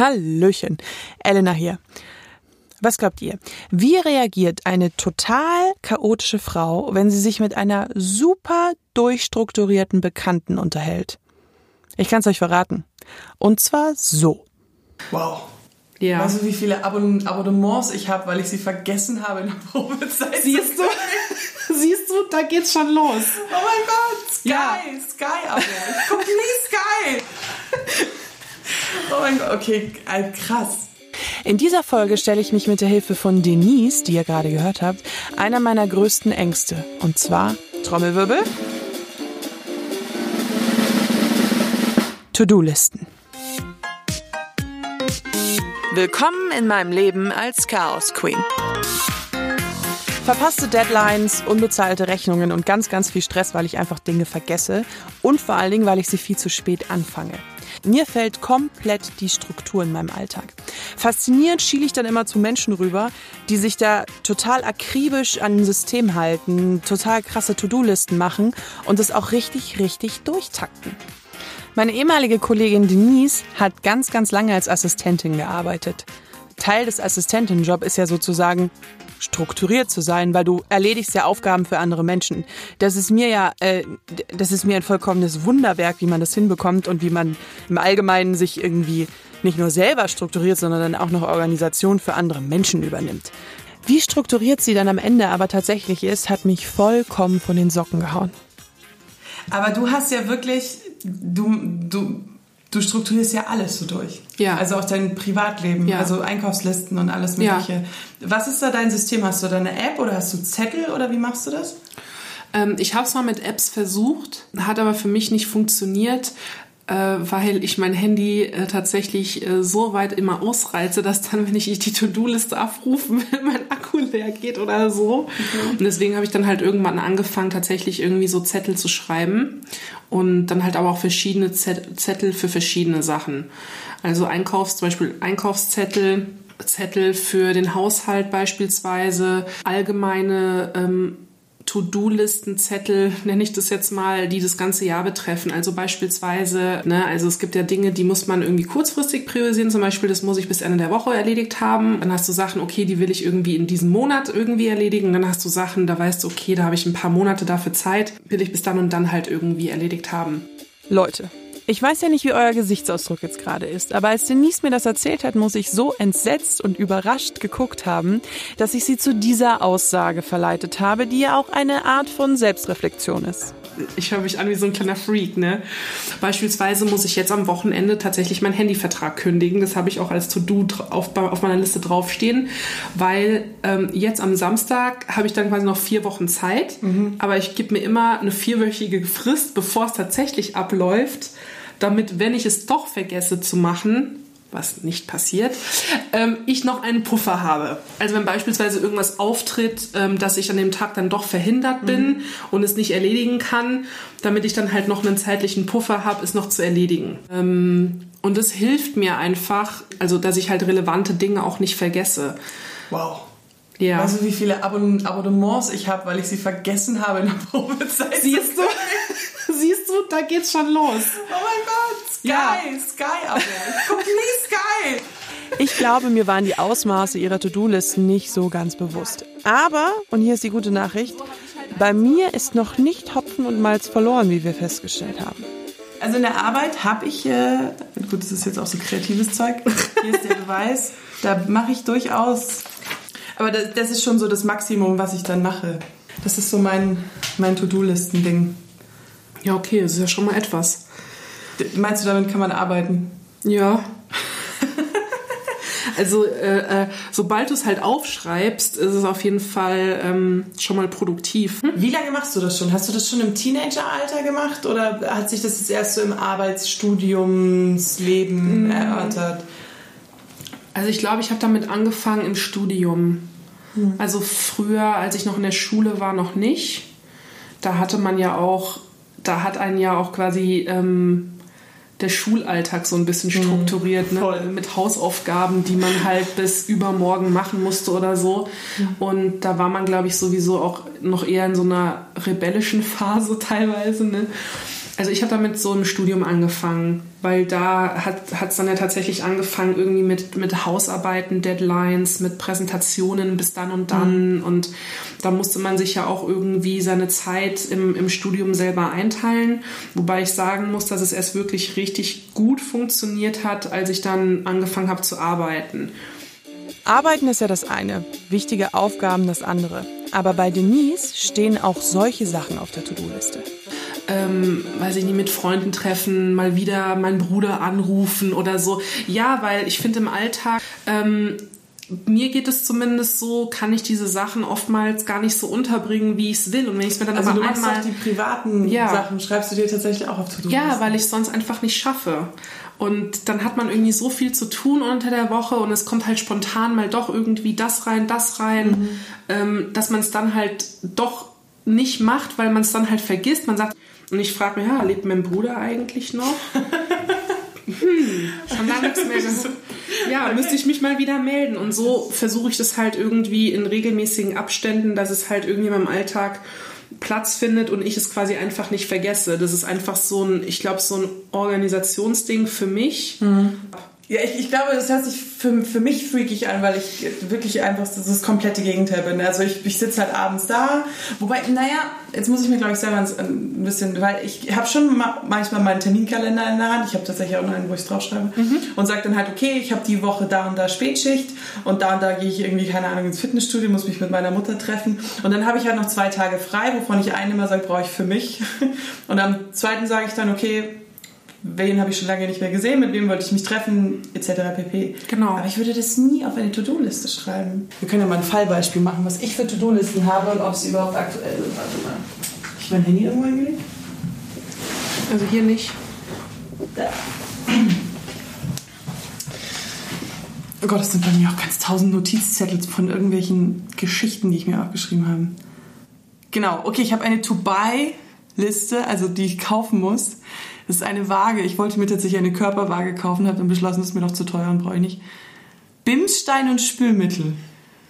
Hallöchen, Elena hier. Was glaubt ihr? Wie reagiert eine total chaotische Frau, wenn sie sich mit einer super durchstrukturierten Bekannten unterhält? Ich kann es euch verraten. Und zwar so. Wow. Ja. Weißt du, wie viele Abonn Abonnements ich habe, weil ich sie vergessen habe in der Probezeit? Siehst du? Siehst du, da geht's schon los. Oh mein Gott, Sky, ja. Sky-Abo. Ich gucke nie Sky. Oh mein Gott, okay, krass. In dieser Folge stelle ich mich mit der Hilfe von Denise, die ihr gerade gehört habt, einer meiner größten Ängste. Und zwar Trommelwirbel. To-Do-Listen. Willkommen in meinem Leben als Chaos Queen. Verpasste Deadlines, unbezahlte Rechnungen und ganz, ganz viel Stress, weil ich einfach Dinge vergesse und vor allen Dingen, weil ich sie viel zu spät anfange. Mir fällt komplett die Struktur in meinem Alltag. Faszinierend schiele ich dann immer zu Menschen rüber, die sich da total akribisch an ein System halten, total krasse To-Do-Listen machen und es auch richtig, richtig durchtakten. Meine ehemalige Kollegin Denise hat ganz, ganz lange als Assistentin gearbeitet. Teil des Assistentenjob ist ja sozusagen strukturiert zu sein, weil du erledigst ja Aufgaben für andere Menschen. Das ist mir ja, äh, das ist mir ein vollkommenes Wunderwerk, wie man das hinbekommt und wie man im Allgemeinen sich irgendwie nicht nur selber strukturiert, sondern dann auch noch Organisation für andere Menschen übernimmt. Wie strukturiert sie dann am Ende aber tatsächlich ist, hat mich vollkommen von den Socken gehauen. Aber du hast ja wirklich, du, du du strukturierst ja alles so durch. Ja. Also auch dein Privatleben, ja. also Einkaufslisten und alles Mögliche. Ja. Was ist da dein System? Hast du da eine App oder hast du Zettel oder wie machst du das? Ähm, ich habe es mal mit Apps versucht, hat aber für mich nicht funktioniert weil ich mein Handy äh, tatsächlich äh, so weit immer ausreize, dass dann, wenn ich die To-Do-Liste abrufen will, mein Akku leer geht oder so. Mhm. Und deswegen habe ich dann halt irgendwann angefangen, tatsächlich irgendwie so Zettel zu schreiben und dann halt aber auch verschiedene Zettel für verschiedene Sachen. Also Einkaufs, zum Beispiel Einkaufszettel, Zettel für den Haushalt beispielsweise, allgemeine ähm, To-Do-Listen-Zettel, nenne ich das jetzt mal, die das ganze Jahr betreffen. Also beispielsweise, ne, also es gibt ja Dinge, die muss man irgendwie kurzfristig priorisieren. Zum Beispiel, das muss ich bis Ende der Woche erledigt haben. Dann hast du Sachen, okay, die will ich irgendwie in diesem Monat irgendwie erledigen. Dann hast du Sachen, da weißt du, okay, da habe ich ein paar Monate dafür Zeit, will ich bis dann und dann halt irgendwie erledigt haben. Leute, ich weiß ja nicht, wie euer Gesichtsausdruck jetzt gerade ist, aber als Denise mir das erzählt hat, muss ich so entsetzt und überrascht geguckt haben, dass ich sie zu dieser Aussage verleitet habe, die ja auch eine Art von Selbstreflexion ist. Ich höre mich an wie so ein kleiner Freak, ne? Beispielsweise muss ich jetzt am Wochenende tatsächlich meinen Handyvertrag kündigen. Das habe ich auch als To-Do auf, auf, meiner Liste draufstehen, weil ähm, jetzt am Samstag habe ich dann quasi noch vier Wochen Zeit, mhm. aber ich gebe mir immer eine vierwöchige Frist, bevor es tatsächlich abläuft damit, wenn ich es doch vergesse zu machen, was nicht passiert, ähm, ich noch einen Puffer habe. Also wenn beispielsweise irgendwas auftritt, ähm, dass ich an dem Tag dann doch verhindert bin mhm. und es nicht erledigen kann, damit ich dann halt noch einen zeitlichen Puffer habe, es noch zu erledigen. Ähm, und es hilft mir einfach, also dass ich halt relevante Dinge auch nicht vergesse. Wow. Ja. Weißt du, wie viele Abonn Abonnements ich habe, weil ich sie vergessen habe in der Probezeit? Siehst du? Siehst du, da geht's schon los. Oh mein Gott, Sky, ja. Sky. Ich guck nie Sky. Ich glaube, mir waren die Ausmaße ihrer To-Do-Listen nicht so ganz bewusst. Aber, und hier ist die gute Nachricht, bei mir ist noch nicht Hopfen und Malz verloren, wie wir festgestellt haben. Also in der Arbeit habe ich, äh, gut, das ist jetzt auch so kreatives Zeug, hier ist der Beweis, da mache ich durchaus, aber das, das, ist schon so das Maximum, was ich dann mache. Das ist so mein, mein To-Do-Listen-Ding. Ja, okay, das ist ja schon mal etwas. Meinst du, damit kann man arbeiten? Ja. also, äh, äh, sobald du es halt aufschreibst, ist es auf jeden Fall ähm, schon mal produktiv. Hm? Wie lange machst du das schon? Hast du das schon im Teenageralter gemacht oder hat sich das jetzt erst so im Arbeitsstudiumsleben mhm. erörtert? Also, ich glaube, ich habe damit angefangen im Studium. Mhm. Also, früher, als ich noch in der Schule war, noch nicht. Da hatte man ja auch da hat einen ja auch quasi ähm, der Schulalltag so ein bisschen mhm. strukturiert, mhm, ne? mit Hausaufgaben, die man halt bis übermorgen machen musste oder so. Mhm. Und da war man, glaube ich, sowieso auch noch eher in so einer rebellischen Phase teilweise. Ne? Also ich habe damit so im Studium angefangen, weil da hat es dann ja tatsächlich angefangen irgendwie mit, mit Hausarbeiten, Deadlines, mit Präsentationen bis dann und dann. Mhm. Und da musste man sich ja auch irgendwie seine Zeit im, im Studium selber einteilen. Wobei ich sagen muss, dass es erst wirklich richtig gut funktioniert hat, als ich dann angefangen habe zu arbeiten. Arbeiten ist ja das eine, wichtige Aufgaben das andere. Aber bei Denise stehen auch solche Sachen auf der To-Do-Liste ähm, weiß ich nicht, mit Freunden treffen, mal wieder meinen Bruder anrufen oder so. Ja, weil ich finde im Alltag, ähm, mir geht es zumindest so, kann ich diese Sachen oftmals gar nicht so unterbringen, wie ich es will. Und wenn ich es mir dann also aber du einmal auch die privaten ja, Sachen schreibst du dir tatsächlich auch auf To-Do. Ja, weil ich es sonst einfach nicht schaffe. Und dann hat man irgendwie so viel zu tun unter der Woche und es kommt halt spontan mal doch irgendwie das rein, das rein, mhm. ähm, dass man es dann halt doch nicht macht, weil man es dann halt vergisst. Man sagt, und ich frage mich, ja, lebt mein Bruder eigentlich noch? hm, schon lange nichts mehr. Ja, müsste ich mich mal wieder melden. Und so versuche ich das halt irgendwie in regelmäßigen Abständen, dass es halt irgendwie in meinem Alltag Platz findet und ich es quasi einfach nicht vergesse. Das ist einfach so ein, ich glaube, so ein Organisationsding für mich. Mhm. Ja, ich, ich glaube, das hört sich für, für mich freakig an, weil ich wirklich einfach das, das komplette Gegenteil bin. Also ich, ich sitze halt abends da. Wobei, naja, jetzt muss ich mir, glaube ich, selber ein bisschen, weil ich habe schon manchmal meinen Terminkalender in der Hand. Ich habe tatsächlich auch noch einen, wo ich es draufschreibe. Mhm. Und sage dann halt, okay, ich habe die Woche da und da Spätschicht und da und da gehe ich irgendwie, keine Ahnung, ins Fitnessstudio, muss mich mit meiner Mutter treffen. Und dann habe ich halt noch zwei Tage frei, wovon ich einen immer sage, brauche ich für mich. Und am zweiten sage ich dann, okay, wen habe ich schon lange nicht mehr gesehen, mit wem wollte ich mich treffen, etc. pp. Genau. Aber ich würde das nie auf eine To-Do-Liste schreiben. Wir können ja mal ein Fallbeispiel machen, was ich für To-Do-Listen habe und ob sie überhaupt aktuell sind. Warte mal. Habe ich mein Handy irgendwo hingelegt? Also hier nicht. Da. Oh Gott, das sind bei mir auch ganz tausend Notizzettel von irgendwelchen Geschichten, die ich mir aufgeschrieben habe. Genau, okay, ich habe eine To-Buy-Liste, also die ich kaufen muss. Das ist eine Waage. Ich wollte mir tatsächlich eine Körperwaage kaufen, habe dann beschlossen, das ist mir noch zu teuer und brauche ich nicht. Bimsstein und Spülmittel.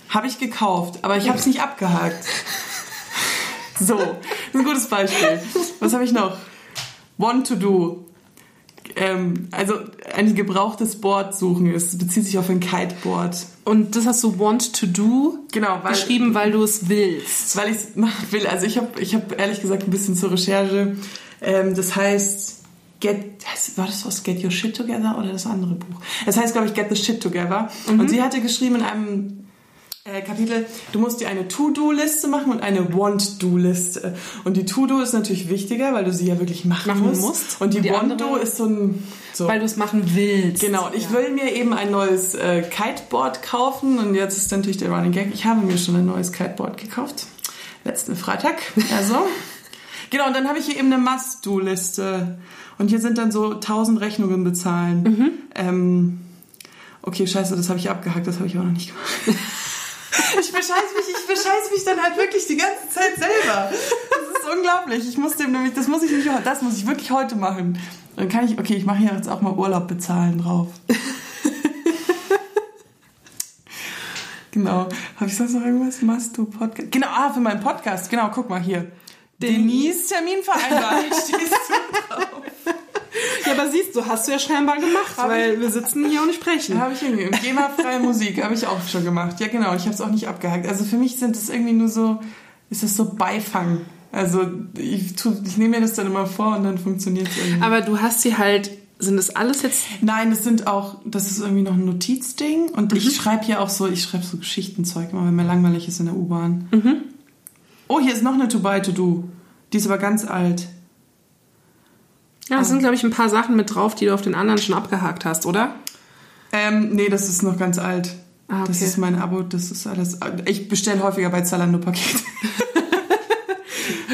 Habe ich gekauft, aber ich habe es nicht abgehakt. So, ein gutes Beispiel. Was habe ich noch? Want to do. Ähm, also ein gebrauchtes Board suchen. Es bezieht sich auf ein Kiteboard. Und das hast du want to do genau, weil, geschrieben, weil du es willst. Weil ich es machen will. Also ich habe ich hab ehrlich gesagt ein bisschen zur Recherche. Ähm, das heißt, Get, war das was Get Your Shit Together oder das andere Buch? Das heißt, glaube ich, Get the Shit Together. Mhm. Und sie hatte geschrieben in einem Kapitel, du musst dir eine To-Do-Liste machen und eine Want-Do-Liste. Und die To-Do ist natürlich wichtiger, weil du sie ja wirklich machen, machen musst. musst. Und die, die Want-Do ist so ein... So. Weil du es machen willst. Genau, und ich ja. will mir eben ein neues äh, Kiteboard kaufen und jetzt ist natürlich der Running Gag, ich habe mir schon ein neues Kiteboard gekauft. Letzten Freitag, also... genau, und dann habe ich hier eben eine Must-Do-Liste. Und hier sind dann so tausend Rechnungen bezahlen. Mhm. Ähm, okay, scheiße, das habe ich abgehackt, das habe ich auch noch nicht gemacht. ich bescheiß mich, ich bescheiß mich dann halt wirklich die ganze Zeit selber. Das ist unglaublich. Ich muss dem nämlich, das muss ich nicht, das muss ich wirklich heute machen. Dann kann ich, okay, ich mache hier jetzt auch mal Urlaub bezahlen drauf. genau. Habe ich sonst noch irgendwas? Machst du Podcast? Genau, ah, für meinen Podcast. Genau, guck mal hier. Denise Termin vereinbart. Stehst du drauf? Ja, aber siehst du, hast du ja scheinbar gemacht, hab weil ich, wir sitzen hier und sprechen. Habe ich irgendwie. GEMA-freie Musik habe ich auch schon gemacht. Ja, genau. Ich habe es auch nicht abgehakt. Also für mich sind es irgendwie nur so, ist das so Beifang. Also ich, ich nehme mir das dann immer vor und dann funktioniert es irgendwie. Aber du hast sie halt sind das alles jetzt? Nein, das sind auch, das ist irgendwie noch ein Notizding und mhm. ich schreibe hier auch so, ich schreibe so Geschichtenzeug immer, wenn mir langweilig ist in der U-Bahn. Mhm. Oh, hier ist noch eine To Buy To Do. Die ist aber ganz alt. Ja, es sind, glaube ich, ein paar Sachen mit drauf, die du auf den anderen schon abgehakt hast, oder? Ähm, nee, das ist noch ganz alt. Ah, okay. Das ist mein Abo, das ist alles. Ich bestelle häufiger bei Zalando Pakete.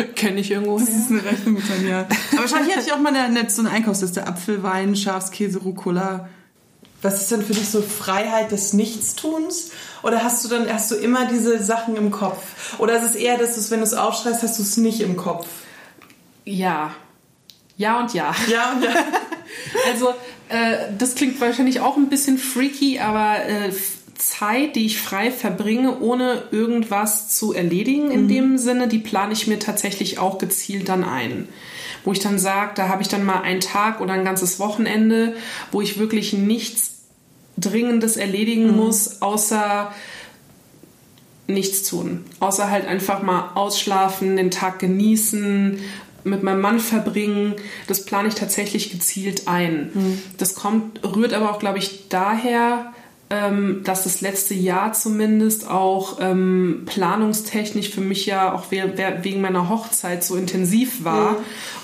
Kenne ich irgendwo. Das ist eine Rechnung mit dann, ja. Aber wahrscheinlich hatte ich auch mal eine, so eine Einkaufsliste. Apfel, Wein, Schafskäse, Rucola. Was ist denn für dich so Freiheit des Nichtstuns? Oder hast du dann hast du immer diese Sachen im Kopf? Oder ist es eher, dass du wenn du es aufschreibst, hast du es nicht im Kopf? Ja, ja und ja. Ja und ja. also, äh, das klingt wahrscheinlich auch ein bisschen freaky, aber äh, Zeit, die ich frei verbringe, ohne irgendwas zu erledigen in mhm. dem Sinne, die plane ich mir tatsächlich auch gezielt dann ein. Wo ich dann sage, da habe ich dann mal einen Tag oder ein ganzes Wochenende, wo ich wirklich nichts Dringendes erledigen mhm. muss, außer nichts tun. Außer halt einfach mal ausschlafen, den Tag genießen, mit meinem Mann verbringen. Das plane ich tatsächlich gezielt ein. Mhm. Das kommt, rührt aber auch, glaube ich, daher, ähm, dass das letzte Jahr zumindest auch ähm, planungstechnisch für mich ja auch wegen meiner Hochzeit so intensiv war mhm.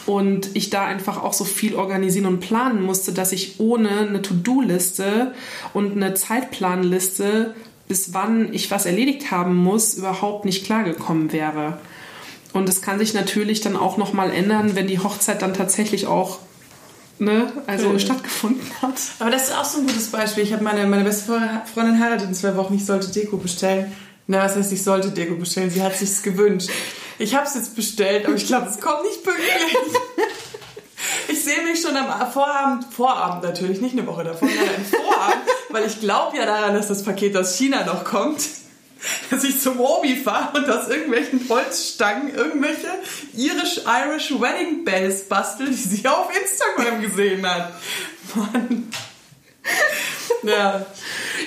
und ich da einfach auch so viel organisieren und planen musste, dass ich ohne eine To-Do-Liste und eine Zeitplanliste, bis wann ich was erledigt haben muss, überhaupt nicht klargekommen wäre. Und es kann sich natürlich dann auch nochmal ändern, wenn die Hochzeit dann tatsächlich auch ne, also mhm. stattgefunden hat. Aber das ist auch so ein gutes Beispiel. Ich habe meine, meine beste Freundin heiratet in zwei Wochen. Ich sollte Deko bestellen. Na, was heißt, ich sollte Deko bestellen? Sie hat sich's gewünscht. Ich habe es jetzt bestellt, aber ich glaube, es kommt nicht pünktlich. Ich sehe mich schon am Vorabend, Vorabend natürlich, nicht eine Woche davor, sondern im Vorabend, weil ich glaube ja daran, dass das Paket aus China noch kommt dass ich zum Obi fahre und aus irgendwelchen Holzstangen irgendwelche irisch-irish Wedding Bells bastel, die sie auf Instagram gesehen hat. Mann. Ja.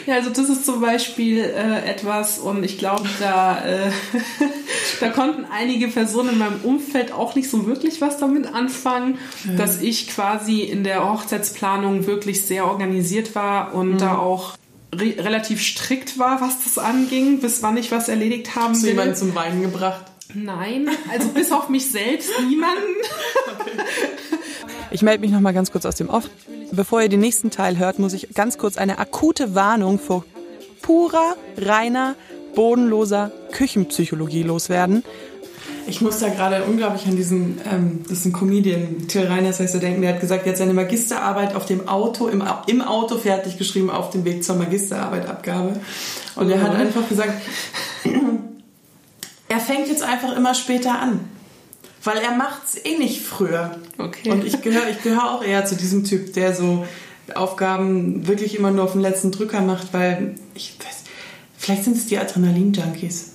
Ja, also das ist zum Beispiel äh, etwas und ich glaube, da, äh, da konnten einige Personen in meinem Umfeld auch nicht so wirklich was damit anfangen, ja. dass ich quasi in der Hochzeitsplanung wirklich sehr organisiert war und mhm. da auch re relativ strikt war, was das anging, bis wann ich was erledigt haben Hast will. Hast du jemanden zum Weinen gebracht? Nein, also bis auf mich selbst niemanden. Okay. Ich melde mich noch mal ganz kurz aus dem Off. Bevor ihr den nächsten Teil hört, muss ich ganz kurz eine akute Warnung vor purer, reiner, bodenloser Küchenpsychologie loswerden. Ich muss da gerade unglaublich an diesen, ähm, diesen Comedian, Till Reiners heißt er denken, der hat gesagt, er hat seine Magisterarbeit auf dem Auto, im, im Auto fertig geschrieben, auf dem Weg zur Magisterarbeitabgabe. Und er hat mhm. einfach gesagt, er fängt jetzt einfach immer später an. Weil er macht es eh nicht früher. Okay. Und ich gehöre ich gehör auch eher zu diesem Typ, der so Aufgaben wirklich immer nur auf den letzten Drücker macht, weil ich weiß, vielleicht sind es die Adrenalin-Junkies.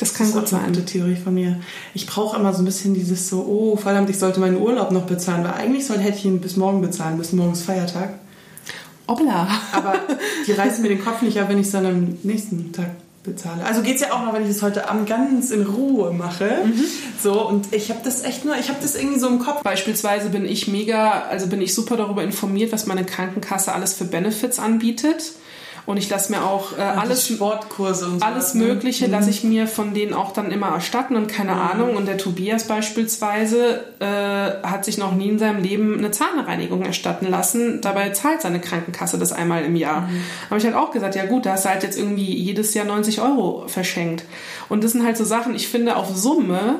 Das kann das gut sein. Eine Theorie von mir. Ich brauche immer so ein bisschen dieses so, oh verdammt, ich sollte meinen Urlaub noch bezahlen, weil eigentlich soll, hätte ich ihn bis morgen bezahlen, bis morgens Feiertag. Obla. Aber die reißen mir den Kopf nicht ab, wenn ich es dann am nächsten Tag bezahle. Also geht es ja auch noch, wenn ich es heute Abend ganz in Ruhe mache. Mhm. So, und ich habe das echt nur, ich habe das irgendwie so im Kopf. Beispielsweise bin ich mega, also bin ich super darüber informiert, was meine Krankenkasse alles für Benefits anbietet. Und ich lasse mir auch äh, alles Sportkurse und so alles ne? Mögliche mhm. lasse ich mir von denen auch dann immer erstatten und keine mhm. Ahnung. Und der Tobias beispielsweise äh, hat sich noch nie in seinem Leben eine Zahnreinigung erstatten lassen. Dabei zahlt seine Krankenkasse das einmal im Jahr. Mhm. Habe ich halt auch gesagt, ja gut, da hast du halt jetzt irgendwie jedes Jahr 90 Euro verschenkt. Und das sind halt so Sachen, ich finde auf Summe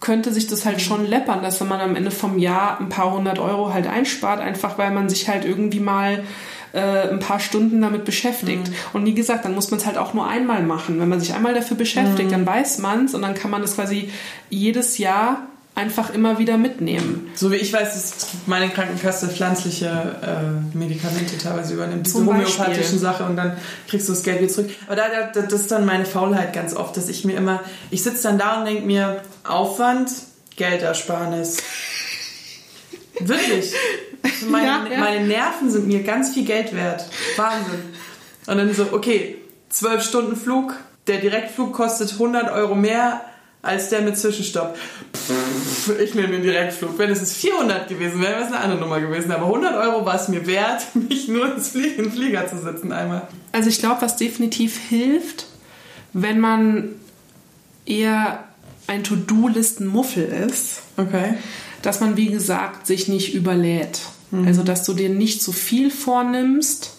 könnte sich das halt mhm. schon läppern, dass wenn man am Ende vom Jahr ein paar hundert Euro halt einspart, einfach weil man sich halt irgendwie mal äh, ein paar Stunden damit beschäftigt. Mhm. Und wie gesagt, dann muss man es halt auch nur einmal machen. Wenn man sich einmal dafür beschäftigt, mhm. dann weiß man es und dann kann man das quasi jedes Jahr einfach immer wieder mitnehmen. So wie ich weiß, dass meine Krankenkasse pflanzliche äh, Medikamente teilweise übernimmt, diese homöopathischen Sache und dann kriegst du das Geld wieder zurück. Aber da, da, das ist dann meine Faulheit ganz oft, dass ich mir immer, ich sitze dann da und denke mir, Aufwand, Geldersparnis. Wirklich. Meine, ja, ja. meine Nerven sind mir ganz viel Geld wert. Wahnsinn. Und dann so, okay, zwölf Stunden Flug, der Direktflug kostet 100 Euro mehr als der mit Zwischenstopp. Pff, ich nehme den Direktflug. Wenn es 400 gewesen wäre, wäre es eine andere Nummer gewesen. Aber 100 Euro war es mir wert, mich nur ins Flie in den Flieger zu setzen einmal. Also ich glaube, was definitiv hilft, wenn man eher ein To-Do-Listen-Muffel ist, okay dass man, wie gesagt, sich nicht überlädt. Mhm. Also, dass du dir nicht zu viel vornimmst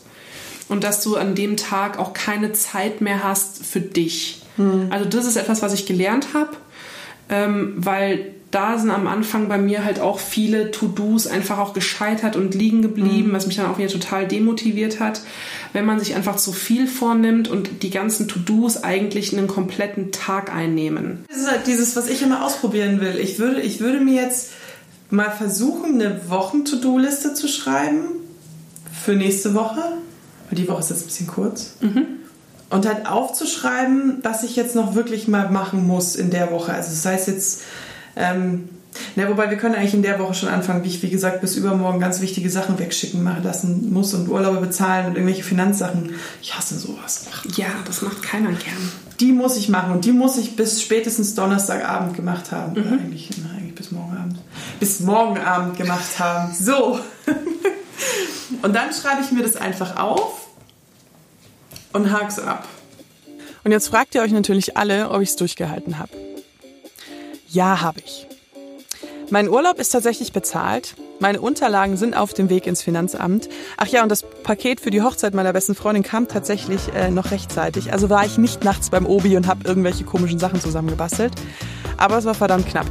und dass du an dem Tag auch keine Zeit mehr hast für dich. Mhm. Also, das ist etwas, was ich gelernt habe, ähm, weil da sind am Anfang bei mir halt auch viele To-Dos einfach auch gescheitert und liegen geblieben, mhm. was mich dann auch wieder total demotiviert hat, wenn man sich einfach zu viel vornimmt und die ganzen To-Dos eigentlich einen kompletten Tag einnehmen. Das ist halt dieses, was ich immer ausprobieren will. Ich würde, ich würde mir jetzt mal versuchen, eine Wochen-To-Do-Liste zu schreiben für nächste Woche. Weil die Woche ist jetzt ein bisschen kurz. Mhm. Und halt aufzuschreiben, was ich jetzt noch wirklich mal machen muss in der Woche. Also das heißt jetzt, ähm, na, wobei wir können eigentlich in der Woche schon anfangen, wie ich, wie gesagt, bis übermorgen ganz wichtige Sachen wegschicken machen lassen muss und Urlaube bezahlen und irgendwelche Finanzsachen. Ich hasse sowas. Ja, das macht keiner gern. Die muss ich machen und die muss ich bis spätestens Donnerstagabend gemacht haben. Mhm. Eigentlich, na, eigentlich bis morgen Abend. Bis morgen Abend gemacht haben. So. und dann schreibe ich mir das einfach auf und hak's ab. Und jetzt fragt ihr euch natürlich alle, ob ich es durchgehalten habe. Ja, habe ich. Mein Urlaub ist tatsächlich bezahlt. Meine Unterlagen sind auf dem Weg ins Finanzamt. Ach ja, und das Paket für die Hochzeit meiner besten Freundin kam tatsächlich äh, noch rechtzeitig. Also war ich nicht nachts beim Obi und habe irgendwelche komischen Sachen zusammengebastelt. Aber es war verdammt knapp.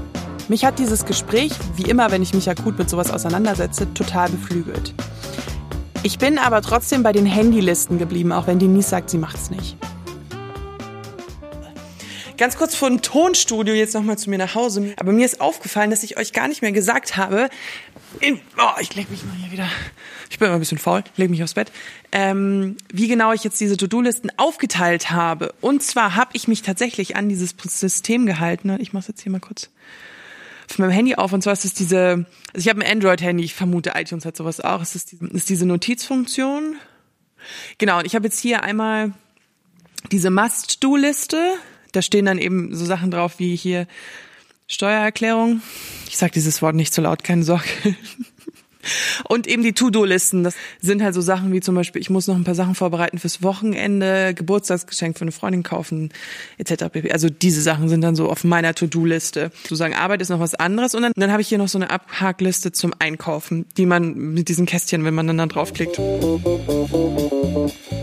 Mich hat dieses Gespräch, wie immer, wenn ich mich akut mit sowas auseinandersetze, total beflügelt. Ich bin aber trotzdem bei den Handylisten geblieben, auch wenn Denise sagt, sie macht's nicht. Ganz kurz vor dem Tonstudio jetzt nochmal zu mir nach Hause. Aber mir ist aufgefallen, dass ich euch gar nicht mehr gesagt habe. In, oh, ich leg mich mal hier wieder. Ich bin immer ein bisschen faul, leg mich aufs Bett. Ähm, wie genau ich jetzt diese To-Do-Listen aufgeteilt habe. Und zwar habe ich mich tatsächlich an dieses System gehalten. Ich mache jetzt hier mal kurz auf meinem Handy auf. Und zwar ist es diese, also ich habe ein Android-Handy, ich vermute iTunes hat sowas auch. Es ist, ist diese Notizfunktion. Genau, und ich habe jetzt hier einmal diese Must-Do-Liste. Da stehen dann eben so Sachen drauf wie hier Steuererklärung. Ich sage dieses Wort nicht so laut, keine Sorge. Und eben die To-Do-Listen, das sind halt so Sachen wie zum Beispiel, ich muss noch ein paar Sachen vorbereiten fürs Wochenende, Geburtstagsgeschenk für eine Freundin kaufen, etc. Also diese Sachen sind dann so auf meiner To-Do-Liste. Sozusagen Arbeit ist noch was anderes und dann, dann habe ich hier noch so eine Abhakliste zum Einkaufen, die man mit diesen Kästchen, wenn man dann da draufklickt.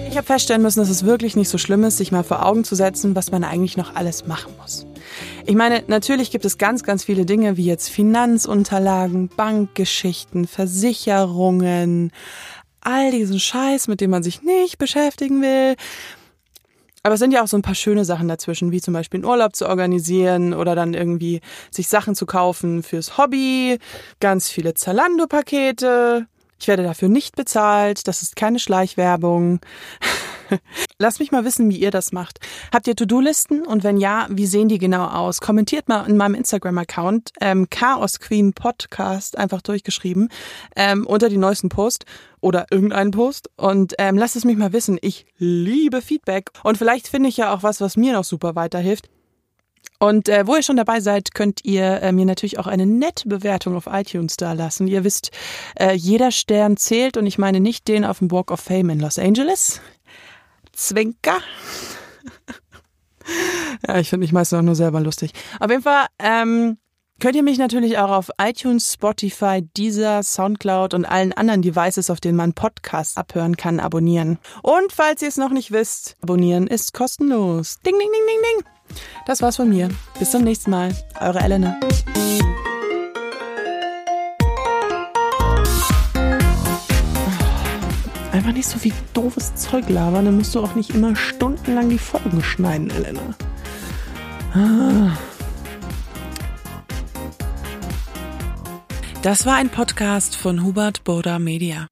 Ich habe feststellen müssen, dass es wirklich nicht so schlimm ist, sich mal vor Augen zu setzen, was man eigentlich noch alles machen muss. Ich meine, natürlich gibt es ganz, ganz viele Dinge wie jetzt Finanzunterlagen, Bankgeschichten, Versicherungen, all diesen Scheiß, mit dem man sich nicht beschäftigen will. Aber es sind ja auch so ein paar schöne Sachen dazwischen, wie zum Beispiel einen Urlaub zu organisieren oder dann irgendwie sich Sachen zu kaufen fürs Hobby, ganz viele Zalando-Pakete. Ich werde dafür nicht bezahlt, das ist keine Schleichwerbung. Lasst mich mal wissen, wie ihr das macht. Habt ihr To-Do-Listen? Und wenn ja, wie sehen die genau aus? Kommentiert mal in meinem Instagram-Account ähm, Chaos Queen Podcast einfach durchgeschrieben ähm, unter die neuesten Post oder irgendeinen Post und ähm, lasst es mich mal wissen. Ich liebe Feedback und vielleicht finde ich ja auch was, was mir noch super weiterhilft. Und äh, wo ihr schon dabei seid, könnt ihr äh, mir natürlich auch eine nette Bewertung auf iTunes da lassen. Ihr wisst, äh, jeder Stern zählt und ich meine nicht den auf dem Walk of Fame in Los Angeles. Zwinker. ja, ich finde mich meistens auch nur selber lustig. Auf jeden Fall ähm, könnt ihr mich natürlich auch auf iTunes, Spotify, Deezer, Soundcloud und allen anderen Devices, auf denen man Podcasts abhören kann, abonnieren. Und falls ihr es noch nicht wisst, abonnieren ist kostenlos. Ding, ding, ding, ding, ding. Das war's von mir. Bis zum nächsten Mal. Eure Elena. Einfach nicht so viel doofes Zeug labern, dann musst du auch nicht immer stundenlang die Folgen schneiden, Elena. Ah. Das war ein Podcast von Hubert Boda Media.